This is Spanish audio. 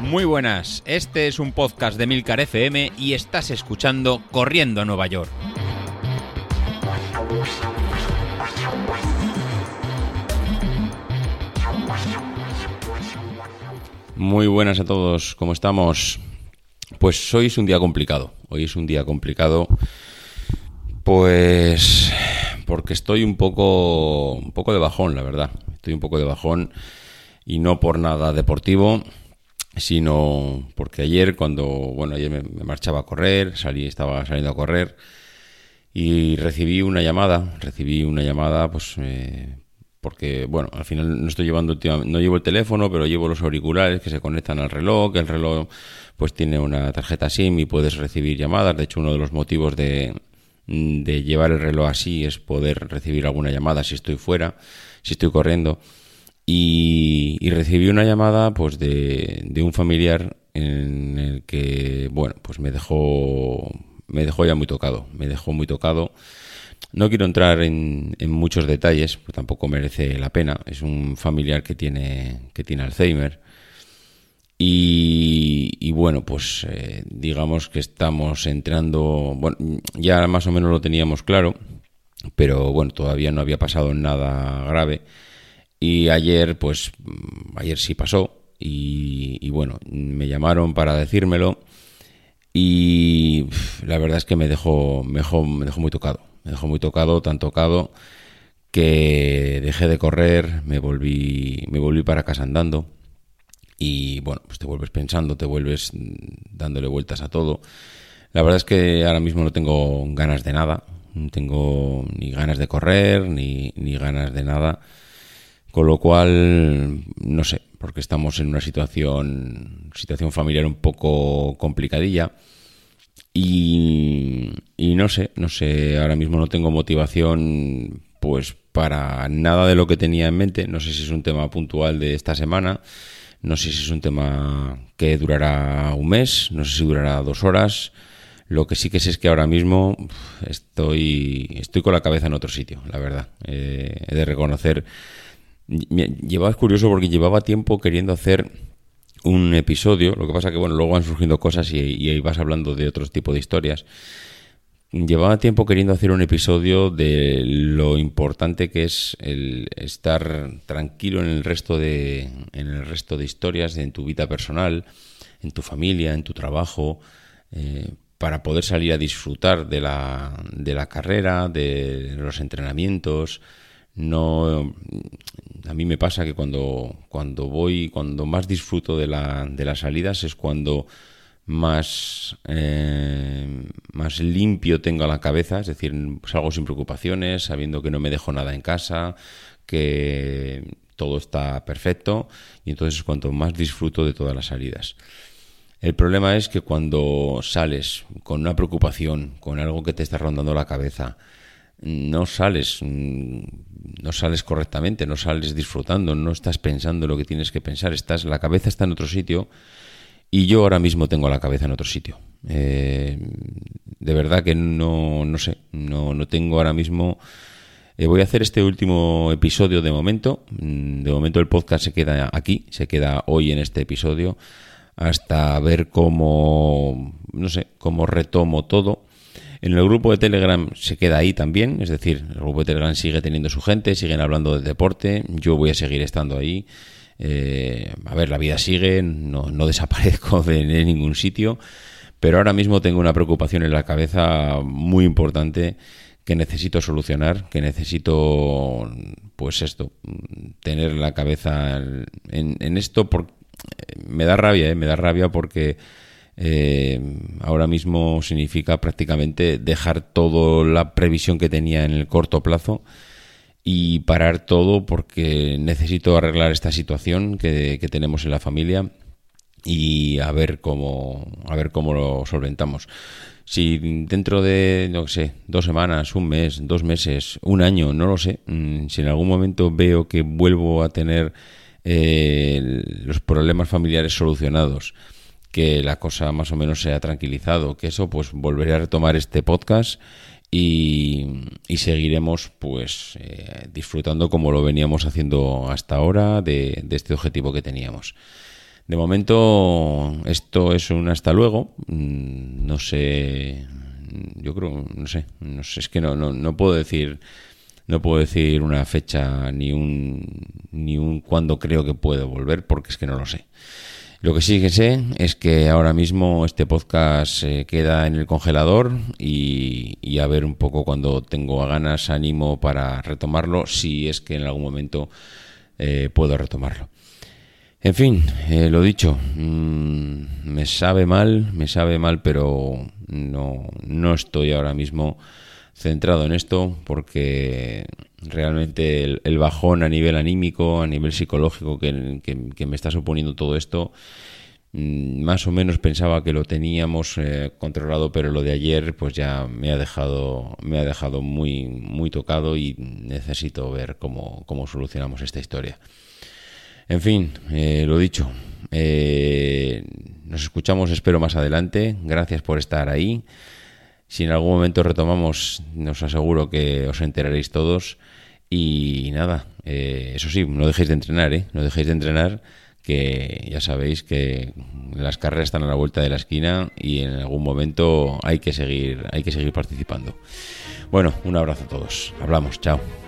Muy buenas, este es un podcast de Milcar FM y estás escuchando Corriendo a Nueva York. Muy buenas a todos, ¿cómo estamos? Pues hoy es un día complicado, hoy es un día complicado pues porque estoy un poco un poco de bajón, la verdad. Estoy un poco de bajón y no por nada deportivo, sino porque ayer cuando, bueno, ayer me, marchaba a correr, salí, estaba saliendo a correr y recibí una llamada, recibí una llamada, pues, eh, porque, bueno, al final no estoy llevando, no llevo el teléfono, pero llevo los auriculares que se conectan al reloj, el reloj, pues, tiene una tarjeta SIM y puedes recibir llamadas. De hecho, uno de los motivos de, de llevar el reloj así es poder recibir alguna llamada si estoy fuera, si estoy corriendo. Y, recibí una llamada pues de, un familiar en el que, bueno, pues me dejó, me dejó ya muy tocado, me dejó muy tocado. No quiero entrar en, muchos detalles, pues tampoco merece la pena. Es un familiar que tiene, que tiene Alzheimer y, bueno, pues eh, digamos que estamos entrando, bueno, ya más o menos lo teníamos claro, pero bueno, todavía no había pasado nada grave. Y ayer, pues, ayer sí pasó. Y, bueno, me llamaron para decírmelo. Y la verdad es que me dejó, me dejó, me dejó muy tocado. Me dejó muy tocado, tan tocado que dejé de correr, me volví, me volví para casa andando y bueno, pues te vuelves pensando, te vuelves dándole vueltas a todo. La verdad es que ahora mismo no tengo ganas de nada, no tengo ni ganas de correr, ni, ni ganas de nada, con lo cual, no sé, porque estamos en una situación, situación familiar un poco complicadilla. Y, no sé, no sé, ahora mismo no tengo motivación pues para nada de lo que tenía en mente. No sé si es un tema puntual de esta semana no sé si es un tema que durará un mes, no sé si durará dos horas. Lo que sí que sé es que ahora mismo estoy, estoy con la cabeza en otro sitio, la verdad. Eh, he de reconocer. Llevaba, curioso porque llevaba tiempo queriendo hacer un episodio. Lo que pasa que, bueno, luego van surgiendo cosas y, y vas hablando de otro tipo de historias. Llevaba tiempo queriendo hacer un episodio de lo importante que es el estar tranquilo en el resto de, en el resto de historias, en tu vida personal, en tu familia, en tu trabajo, eh, para poder salir a disfrutar de la, de la carrera, de los entrenamientos. No, a mí me pasa que cuando, cuando voy, cuando más disfruto de, la, de las salidas es cuando más, eh, más limpio tenga la cabeza, es decir, salgo sin preocupaciones, sabiendo que no me dejo nada en casa, que todo está perfecto y entonces es cuanto más disfruto de todas las salidas. El problema es que cuando sales con una preocupación, con algo que te está rondando la cabeza, no sales, no sales correctamente, no sales disfrutando, no estás pensando lo que tienes que pensar, estás, la cabeza está en otro sitio y yo ahora mismo tengo la cabeza en otro sitio. Eh, de verdad que no, no sé, no, no tengo ahora mismo... Eh, voy a hacer este último episodio de momento. Mm, de momento el podcast se queda aquí, se queda hoy en este episodio, hasta ver cómo, no sé, cómo retomo todo. En el grupo de Telegram se queda ahí también, es decir, el grupo de Telegram sigue teniendo su gente, siguen hablando de deporte, yo voy a seguir estando ahí. Eh, a ver, la vida sigue, no, desaparezco de, ningún sitio, pero ahora mismo tengo una preocupación en la cabeza muy importante que necesito solucionar, que necesito, pues esto, tener la cabeza en, esto. Por, me da rabia, ¿eh? me da rabia porque eh, ahora mismo significa prácticamente dejar toda la previsión que tenía en el corto plazo y parar todo porque necesito arreglar esta situación que, tenemos en la familia y a ver cómo a ver cómo lo solventamos. Si dentro de, no sé, dos semanas, un mes, dos meses, un año, no lo sé, mm, si en algún momento veo que vuelvo a tener eh, los problemas familiares solucionados, que la cosa más o menos se ha tranquilizado, que eso, pues volveré a retomar este podcast y, seguiremos pues eh, disfrutando como lo veníamos haciendo hasta ahora de, este objetivo que teníamos. De momento esto es un hasta luego. Mm, no sé, yo creo, no sé, no sé, es que no, no, no puedo decir no puedo decir una fecha ni un ni un cuándo creo que puedo volver porque es que no lo sé. Lo que sí que sé es que ahora mismo este podcast se queda en el congelador y, a ver un poco cuando tengo ganas, ánimo para retomarlo, si es que en algún momento eh, puedo retomarlo. En fin, eh, lo dicho, mm, me sabe mal, me sabe mal, pero no, no estoy ahora mismo centrado en esto porque realmente el, bajón a nivel anímico, a nivel psicológico que, me está suponiendo todo esto, mm, más o menos pensaba que lo teníamos eh, controlado, pero lo de ayer pues ya me ha dejado, me ha dejado muy, muy tocado y necesito ver cómo, cómo solucionamos esta historia. En fin, eh, lo dicho, eh, nos escuchamos espero más adelante, gracias por estar ahí. Si en algún momento retomamos, nos aseguro que os enteraréis todos. Y nada, eh, eso sí, no dejéis de entrenar, ¿eh? No dejéis de entrenar, que ya sabéis que las carreras están a la vuelta de la esquina y en algún momento hay que seguir, hay que seguir participando. Bueno, un abrazo a todos. Hablamos, chao.